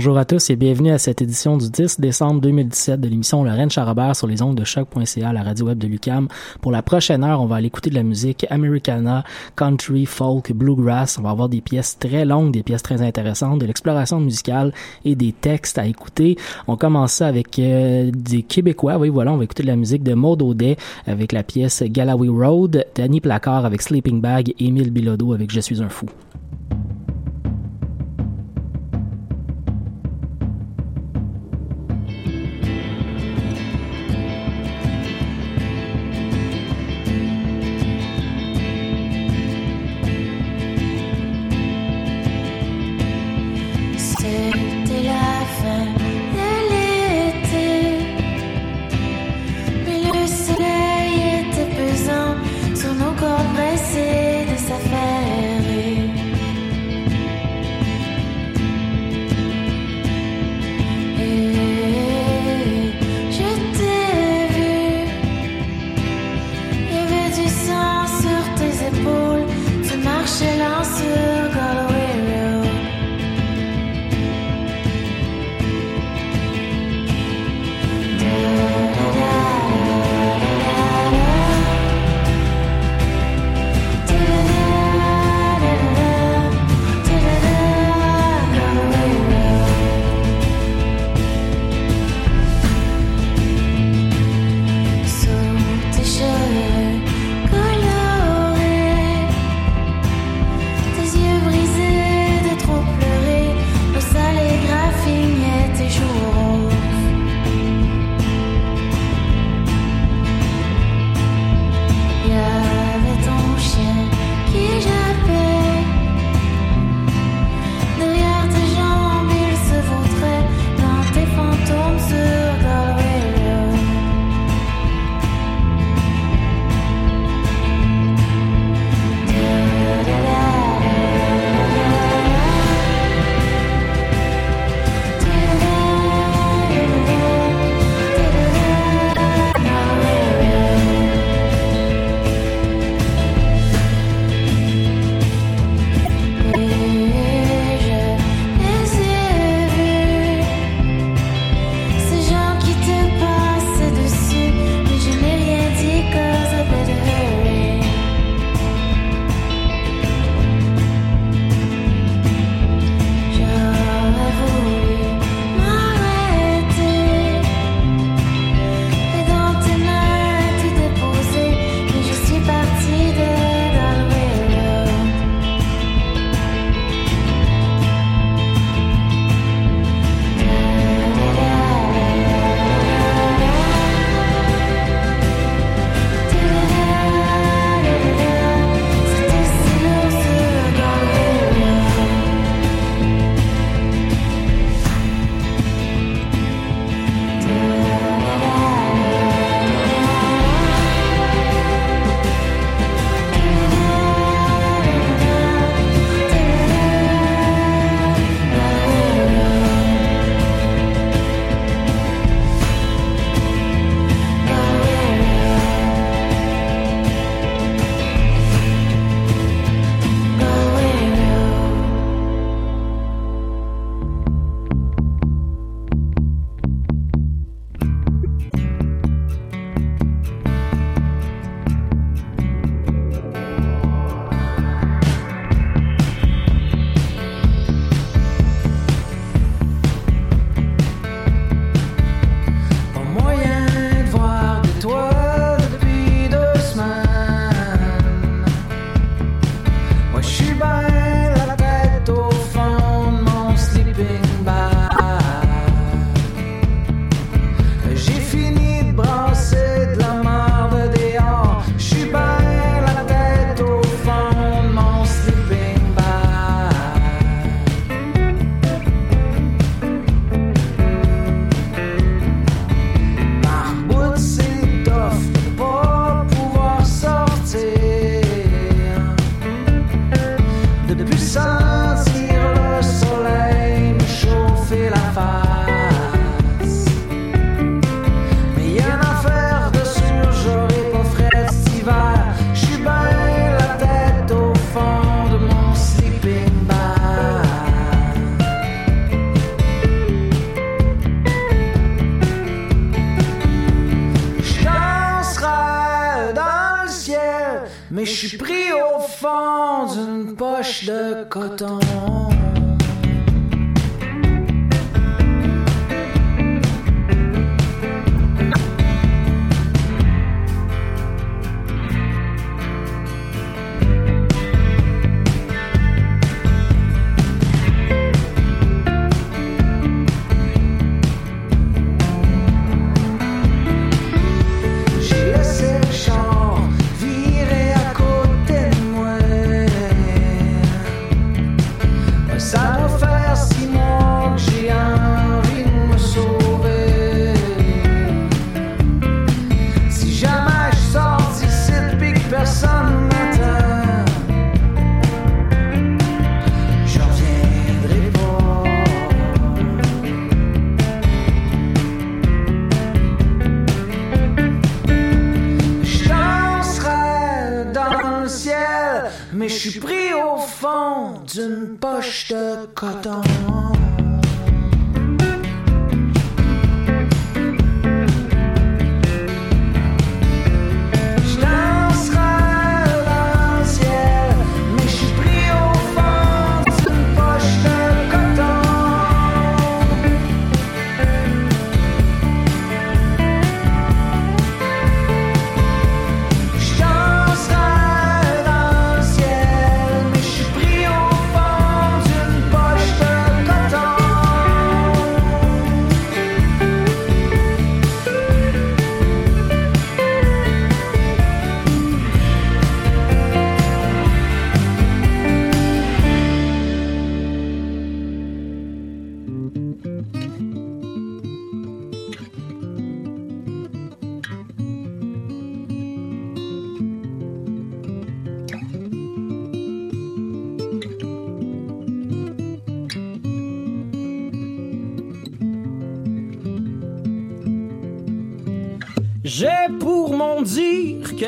Bonjour à tous et bienvenue à cette édition du 10 décembre 2017 de l'émission Lorraine Charabert sur les ondes de choc.ca, la radio web de Lucam. Pour la prochaine heure, on va aller écouter de la musique americana, country, folk, bluegrass. On va avoir des pièces très longues, des pièces très intéressantes, de l'exploration musicale et des textes à écouter. On commence ça avec euh, des Québécois. Oui, voilà, on va écouter de la musique de Maud Audet avec la pièce Galloway Road, Danny Placard avec Sleeping Bag, Émile Bilodeau avec Je suis un fou.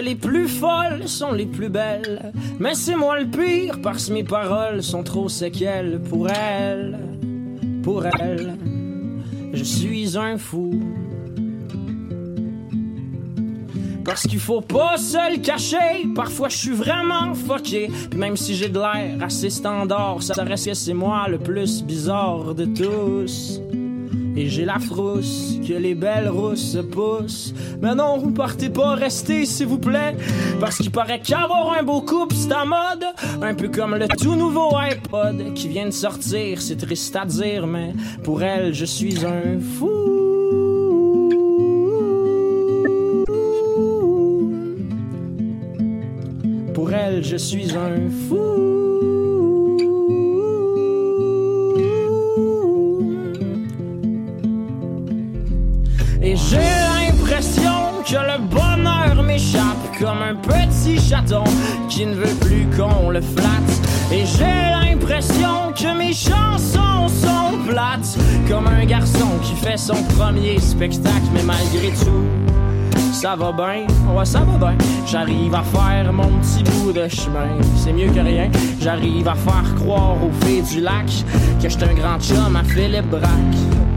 Les plus folles sont les plus belles. Mais c'est moi le pire parce que mes paroles sont trop séquelles pour elle. Pour elle, je suis un fou. Parce qu'il faut pas se le cacher, parfois je suis vraiment fucké. même si j'ai de l'air assez standard, ça reste que c'est moi le plus bizarre de tous. J'ai la frousse que les belles rousses poussent. Mais non, vous partez pas, restez s'il vous plaît. Parce qu'il paraît qu'avoir un beau couple, c'est à mode. Un peu comme le tout nouveau iPod qui vient de sortir. C'est triste à dire, mais pour elle, je suis un fou. Pour elle, je suis un fou. Qui ne veut plus qu'on le flatte. Et j'ai l'impression que mes chansons sont plates comme un garçon qui fait son premier spectacle, mais malgré tout. Ça va bien, ouais ça va bien. J'arrive à faire mon petit bout de chemin, c'est mieux que rien. J'arrive à faire croire aux filles du lac que j'étais un grand chum à Philippe Braque.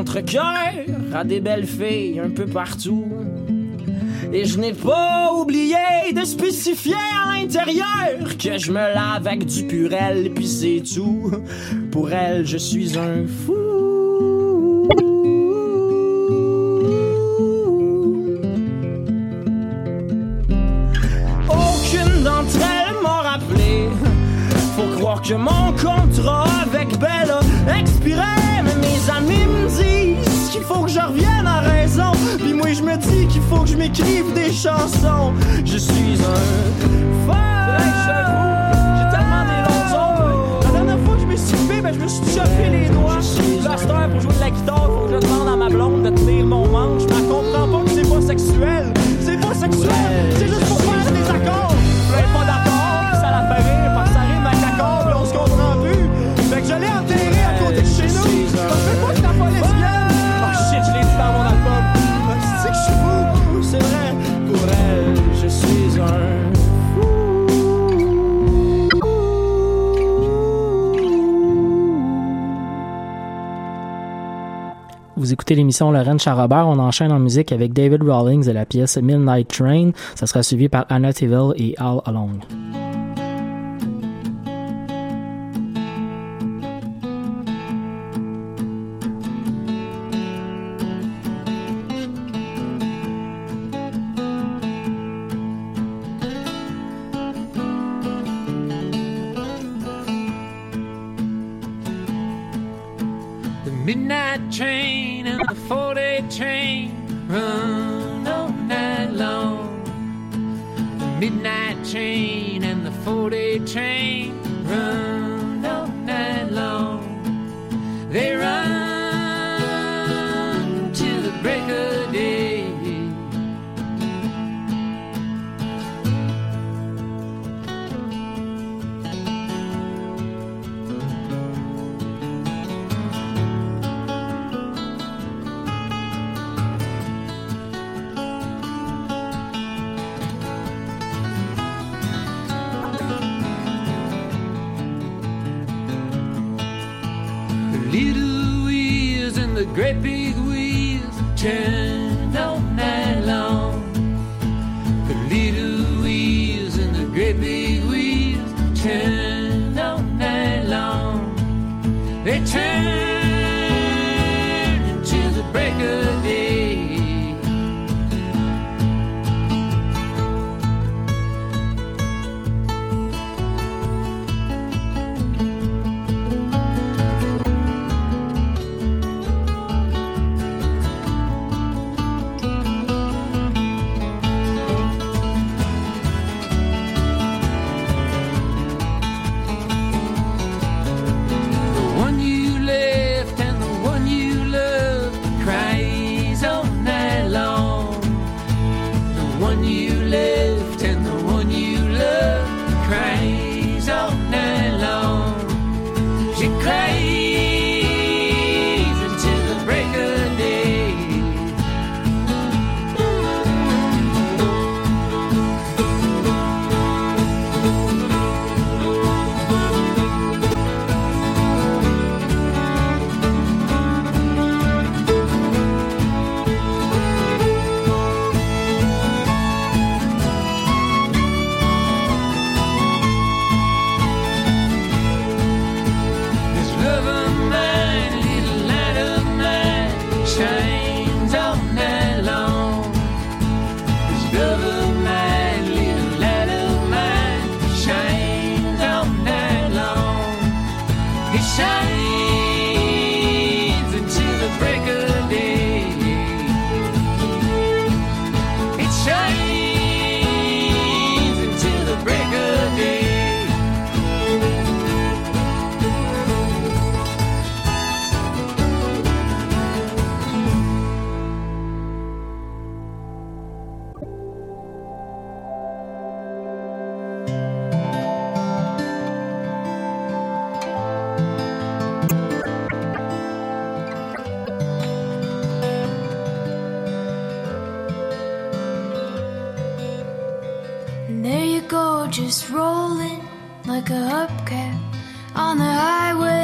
Contre-cœur à des belles filles un peu partout. Et je n'ai pas oublié de spécifier à l'intérieur que je me lave avec du purel, puis c'est tout. Pour elle, je suis un fou. Qu'il faut que je m'écrive des chansons. Je suis un fan. J'ai tellement des longs ongles. La dernière fois que je me suis fait, ben, je me suis chopé les doigts. Blaster pour jouer de la guitare, faut que je demande à ma blonde de tenir mon manche. Je comprends pas que c'est pas sexuel. Vous écoutez l'émission Lorraine Charrobert. On enchaîne en musique avec David Rawlings et la pièce Midnight Train. Ça sera suivi par Anna Tiville et All It's turn. Alone. get lost on the highway.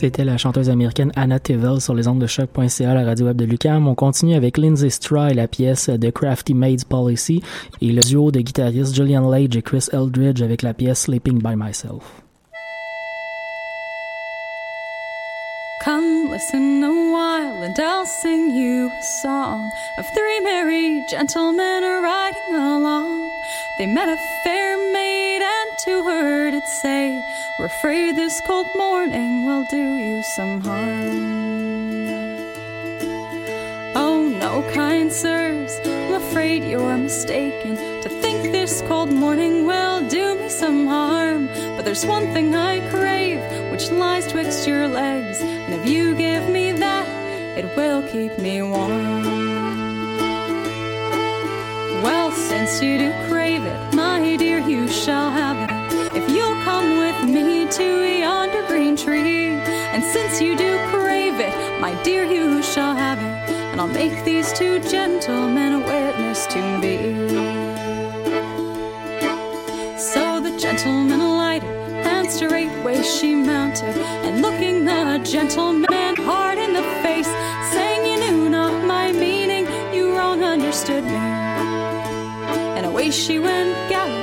C'était la chanteuse américaine Anna Tevel sur les ondes de choc.ca, la radio web de Lucam. On continue avec Lindsay Straw la pièce The Crafty Maid's Policy et le duo de guitaristes Julian Lage et Chris Eldridge avec la pièce Sleeping by Myself. Come listen a while and I'll sing you a song of three merry gentlemen riding along. They met a fair maid and to her did say, We're afraid this cold morning will do you some harm. Oh no, kind sirs, I'm afraid you're mistaken to think this cold morning will do me some harm. But there's one thing I crave, which lies twixt your legs, and if you give me that, it will keep me warm. Well, since you do crave it, my dear, you shall have it. To yonder green tree, and since you do crave it, my dear, you shall have it, and I'll make these two gentlemen a witness to me. So the gentleman alighted, and straightway she mounted, and looking the gentleman hard in the face, saying, You knew not my meaning, you wrong understood me. And away she went galloping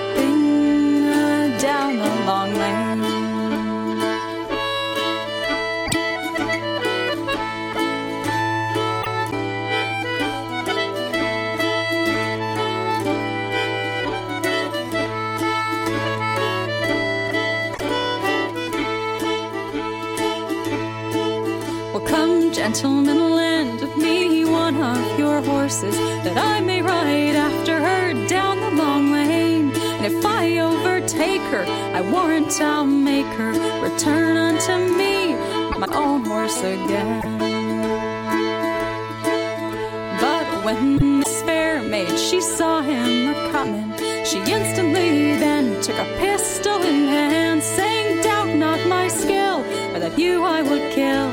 that I may ride after her down the long lane. And if I overtake her, I warrant I'll make her return unto me my own horse again. But when this fair maid she saw him a coming, she instantly then took a pistol in hand, saying, Doubt not my skill, or that you I would kill.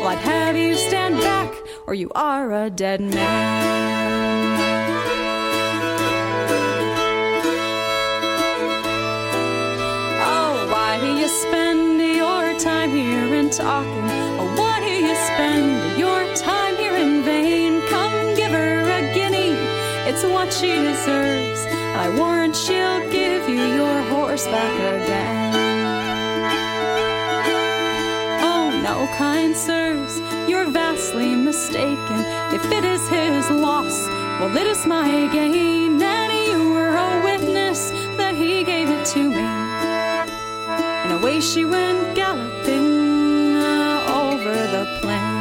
Well, I'd have you stand back, or you are a dead man. Oh, why do you spend your time here in talking? Oh, why do you spend your time here in vain? Come give her a guinea, it's what she deserves. I warrant she'll give you your horse back again. Oh, no, kind sirs, you're vastly mistaken. If it is his loss, well, it is my gain. And you were a witness that he gave it to me. And away she went galloping uh, over the plain.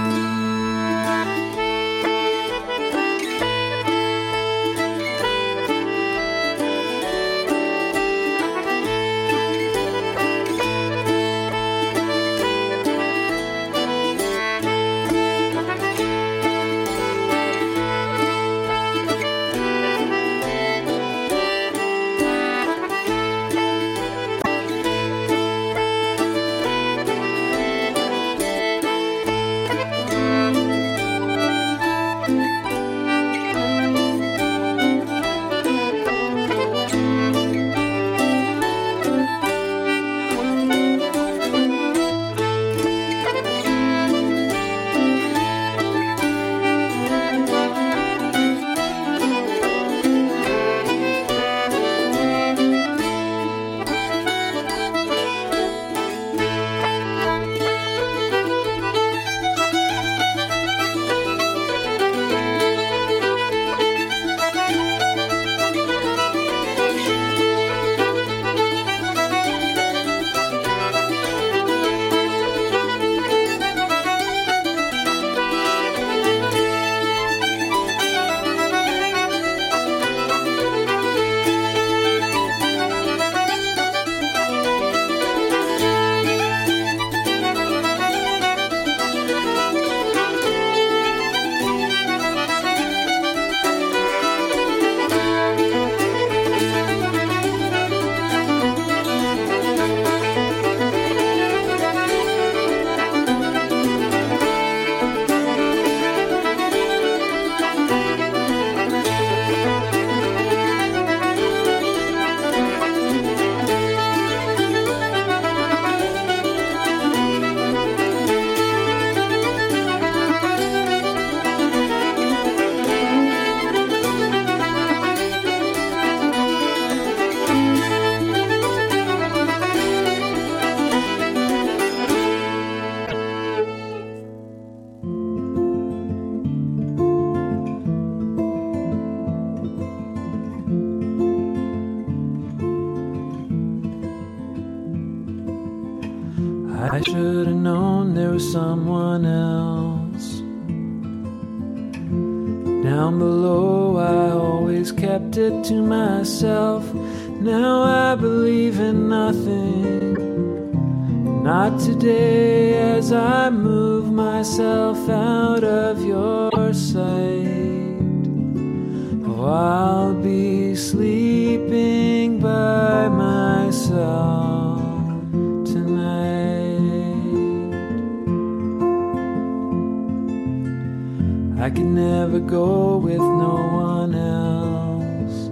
I can never go with no one else.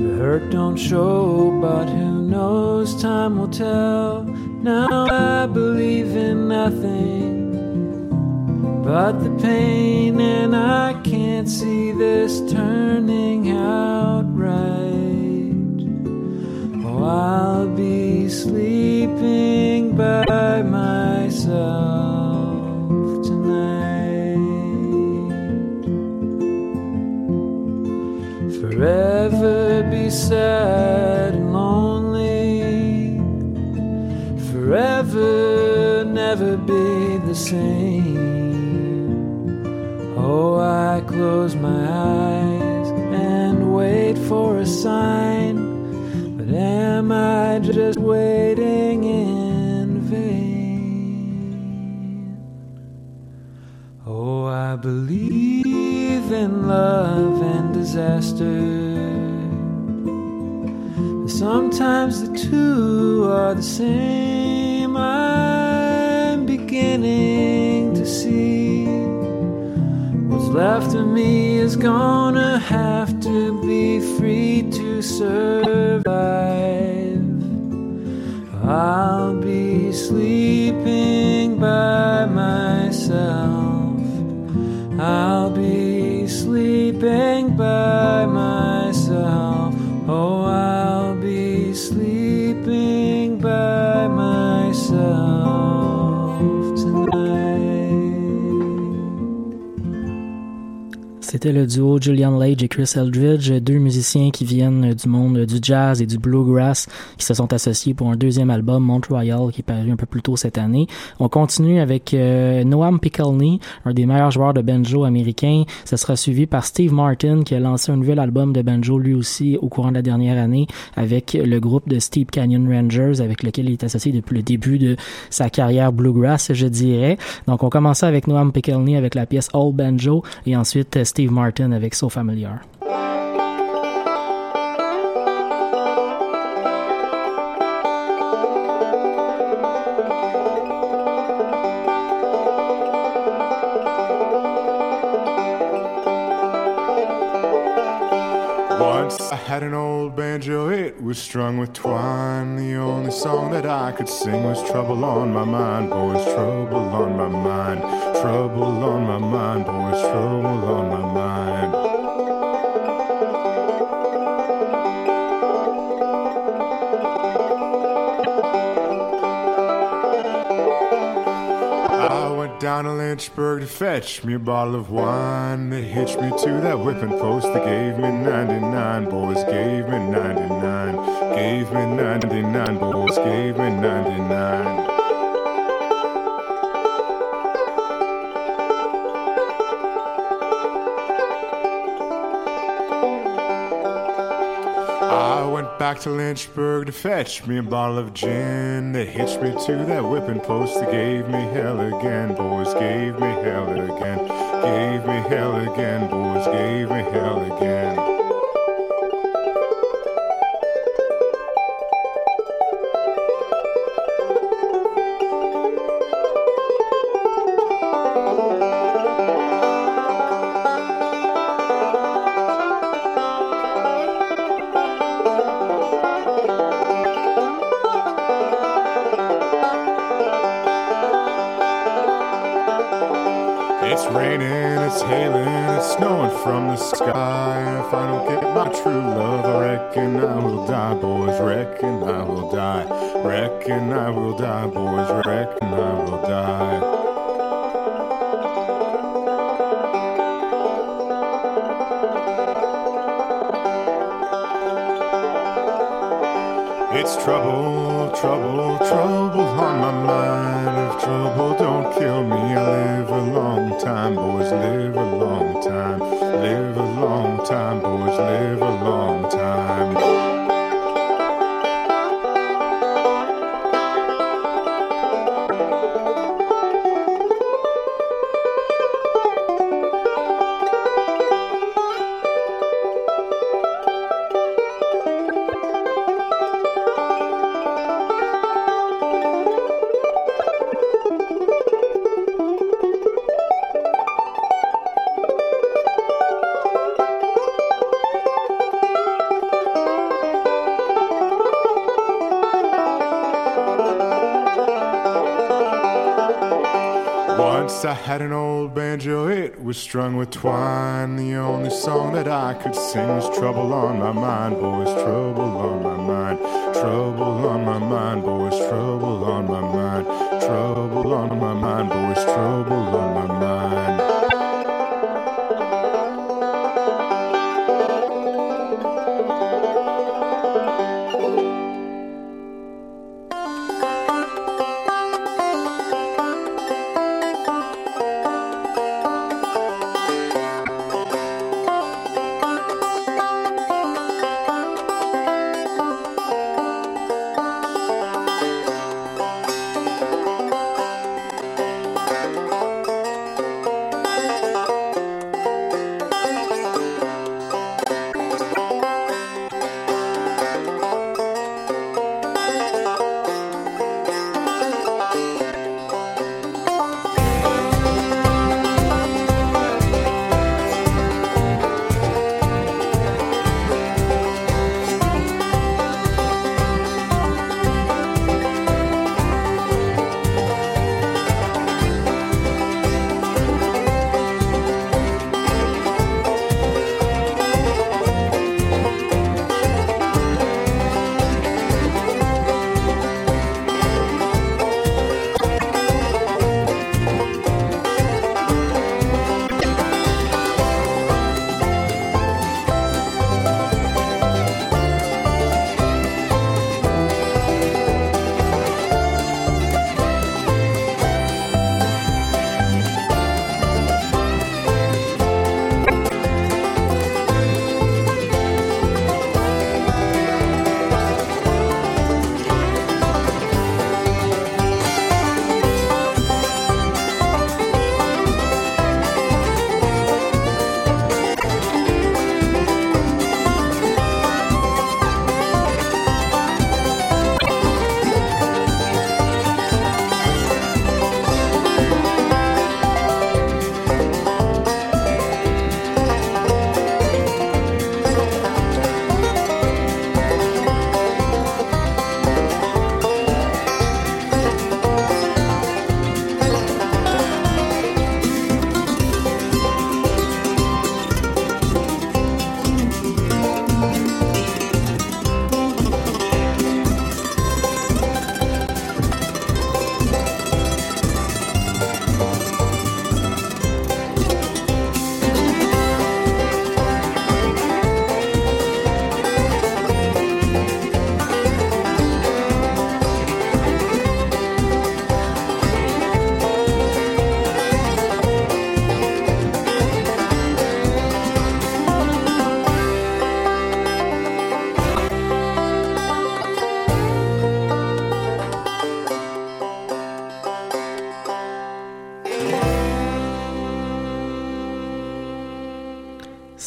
The hurt don't show, but who knows? Time will tell. Now I believe in nothing but the pain, and I can't see this turning out right. Oh, I'll be sleeping by myself same. Oh, I close my eyes and wait for a sign. But am I just waiting in vain? Oh, I believe in love and disaster. Sometimes the two are the same. Left of me is gonna have to be free to survive. I'll be sleeping by C'était le duo Julian Lage et Chris Eldridge, deux musiciens qui viennent du monde du jazz et du bluegrass, qui se sont associés pour un deuxième album, Montreal, qui est paru un peu plus tôt cette année. On continue avec euh, Noam Pickleney, un des meilleurs joueurs de banjo américains. Ça sera suivi par Steve Martin, qui a lancé un nouvel album de banjo lui aussi au courant de la dernière année avec le groupe de Steep Canyon Rangers, avec lequel il est associé depuis le début de sa carrière bluegrass, je dirais. Donc on commençait avec Noam Pickleney avec la pièce Old Banjo et ensuite euh, Martin avec So Familiar. I had an old banjo, it was strung with twine. The only song that I could sing was Trouble on My Mind, boys, trouble on my mind. Trouble on my mind, boys, trouble on my mind. Down to Lynchburg to fetch me a bottle of wine. They hitched me to that whipping post. They gave me 99, boys, gave me 99. Gave me 99, boys, gave me 99. Back to Lynchburg to fetch me a bottle of gin. They hitched me to that whipping post. They gave me hell again, boys. Gave me hell again. Gave me hell again, boys. Gave me hell again. Die, boys. Reckon I will die. It's trouble, trouble, trouble on my mind. If trouble don't kill me. I live a long time, boys, live a long time. Live a long time, boys, live a long time. Was strung with twine. The only song that I could sing was Trouble on My Mind, boys, trouble on my mind. Trouble on my mind, boys, trouble on my mind. Trouble on my mind, boys, trouble on my mind.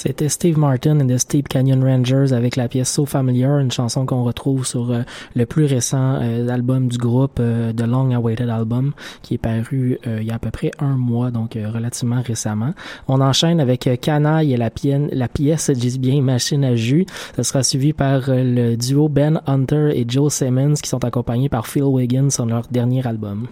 C'était Steve Martin et the Steep Canyon Rangers avec la pièce So Familiar, une chanson qu'on retrouve sur euh, le plus récent euh, album du groupe, euh, The Long Awaited Album, qui est paru il y a à peu près un mois, donc relativement récemment. On enchaîne avec Canaille et la, la pièce, dis bien, Machine à jus. Ce sera suivi par le duo Ben Hunter et Joe Simmons qui sont accompagnés par Phil Wiggins sur leur dernier album.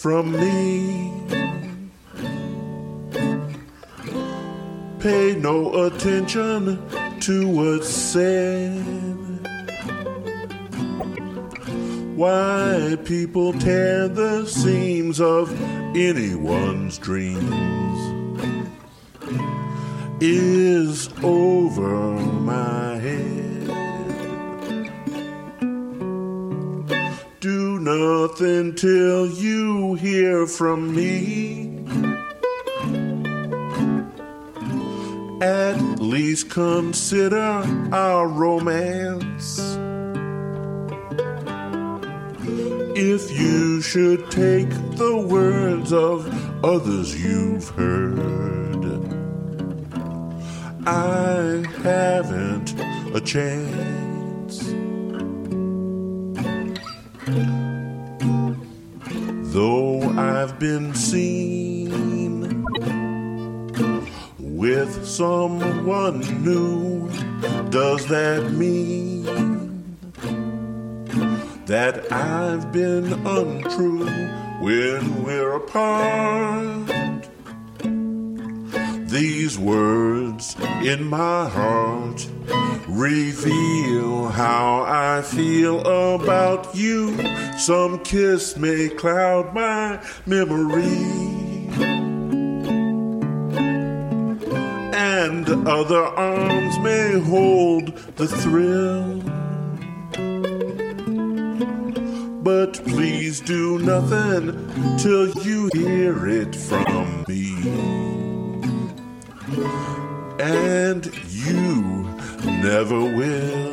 From me. Pay no attention to what's said. Why people tear the seams of anyone's dreams is over my till you hear from me. At least consider our romance. If you should take the words of others you've heard, I haven't a chance. Though I've been seen with someone new, does that mean that I've been untrue when we're apart? These words in my heart reveal how I feel about you. Some kiss may cloud my memory. And other arms may hold the thrill. But please do nothing till you hear it from me. And you never will.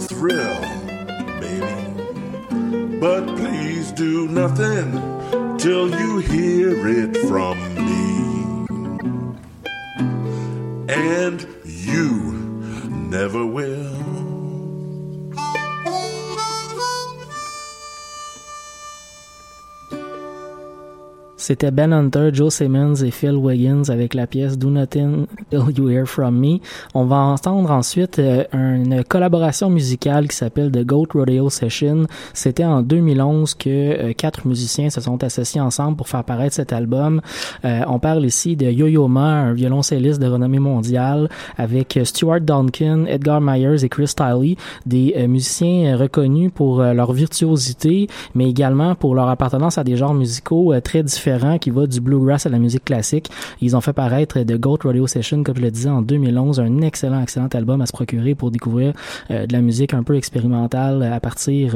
Thrill, baby. But please do nothing till you hear it C'était Ben Hunter, Joe Simmons et Phil Wiggins avec la pièce Do Nothing Till You Hear From Me. On va entendre ensuite euh, une collaboration musicale qui s'appelle The Goat Rodeo Session. C'était en 2011 que euh, quatre musiciens se sont associés ensemble pour faire paraître cet album. Euh, on parle ici de Yo-Yo Ma, un violoncelliste de renommée mondiale, avec Stuart Duncan, Edgar Myers et Chris Tiley, des musiciens reconnus pour leur virtuosité, mais également pour leur appartenance à des genres musicaux très différents qui va du bluegrass à la musique classique. Ils ont fait paraître The Goat Radio Session, comme je le disais, en 2011, un excellent, excellent album à se procurer pour découvrir euh, de la musique un peu expérimentale à partir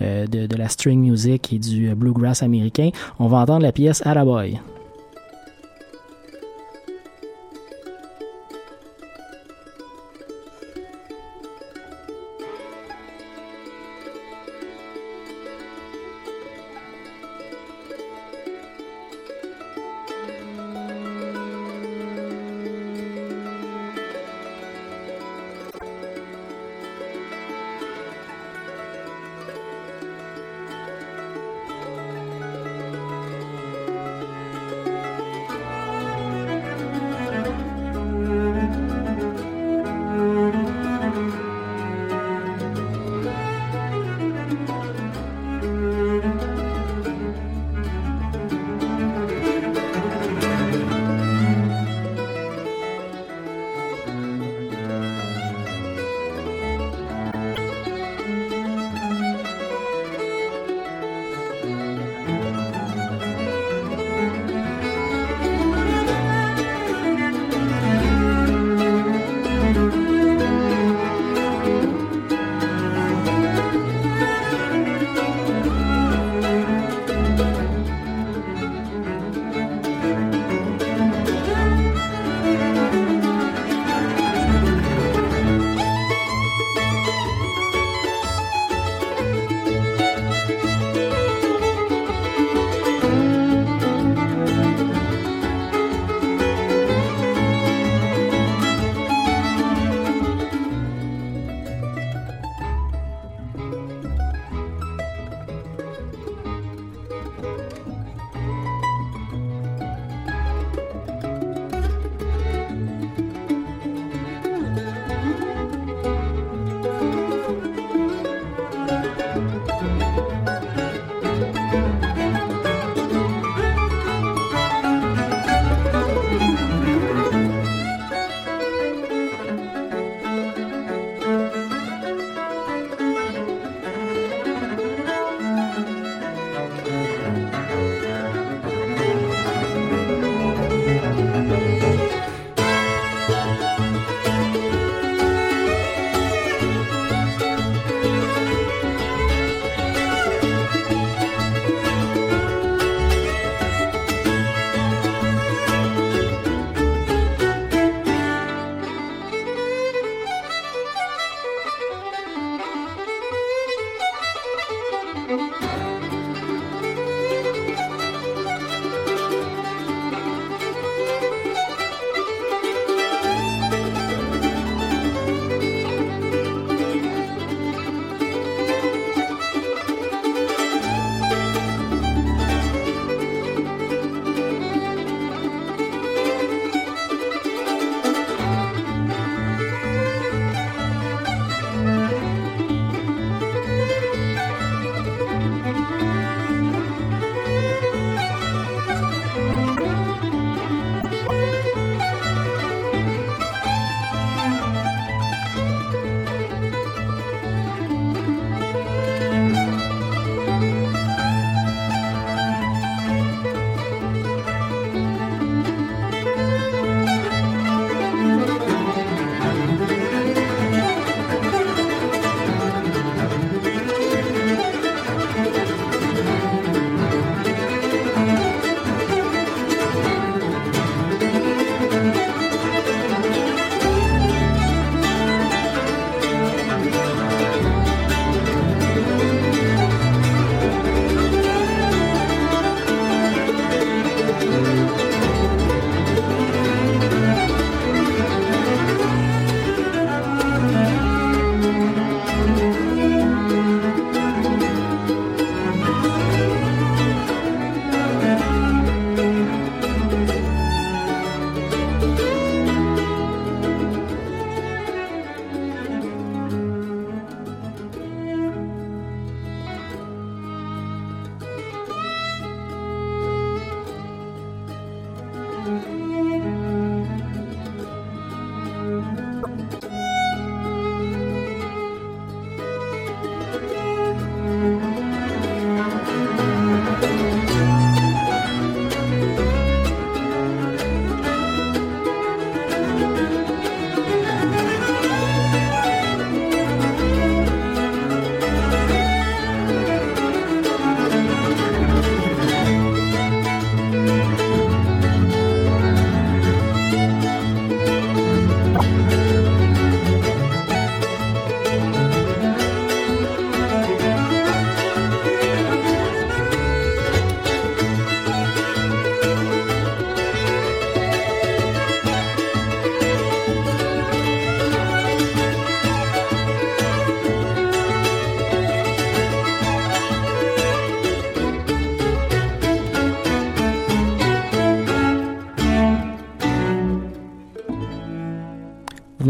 euh, de, de, la string music et du bluegrass américain. On va entendre la pièce Attaboy.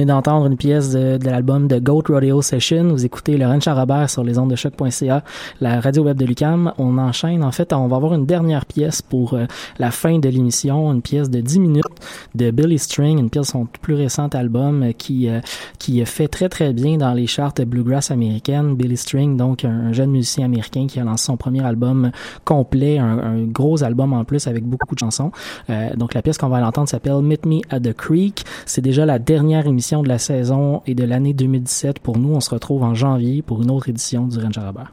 D'entendre une pièce de, l'album de Goat Rodeo Session. Vous écoutez Laurent Charabert sur les ondes de choc.ca, la radio web de Lucam. On enchaîne. En fait, on va avoir une dernière pièce pour euh, la fin de l'émission, une pièce de 10 minutes de Billy String, une pièce de son plus récent album euh, qui euh, qui fait très très bien dans les charts bluegrass américaines. Billy String, donc un, jeune musicien américain qui a lancé son premier album complet, un, un gros album en plus avec beaucoup de chansons. donc la pièce qu'on va l'entendre s'appelle Meet Me at the Creek. C'est déjà la dernière émission de la saison et de l'année 2017 pour nous. On se retrouve en janvier pour une autre édition du Ranger Robert.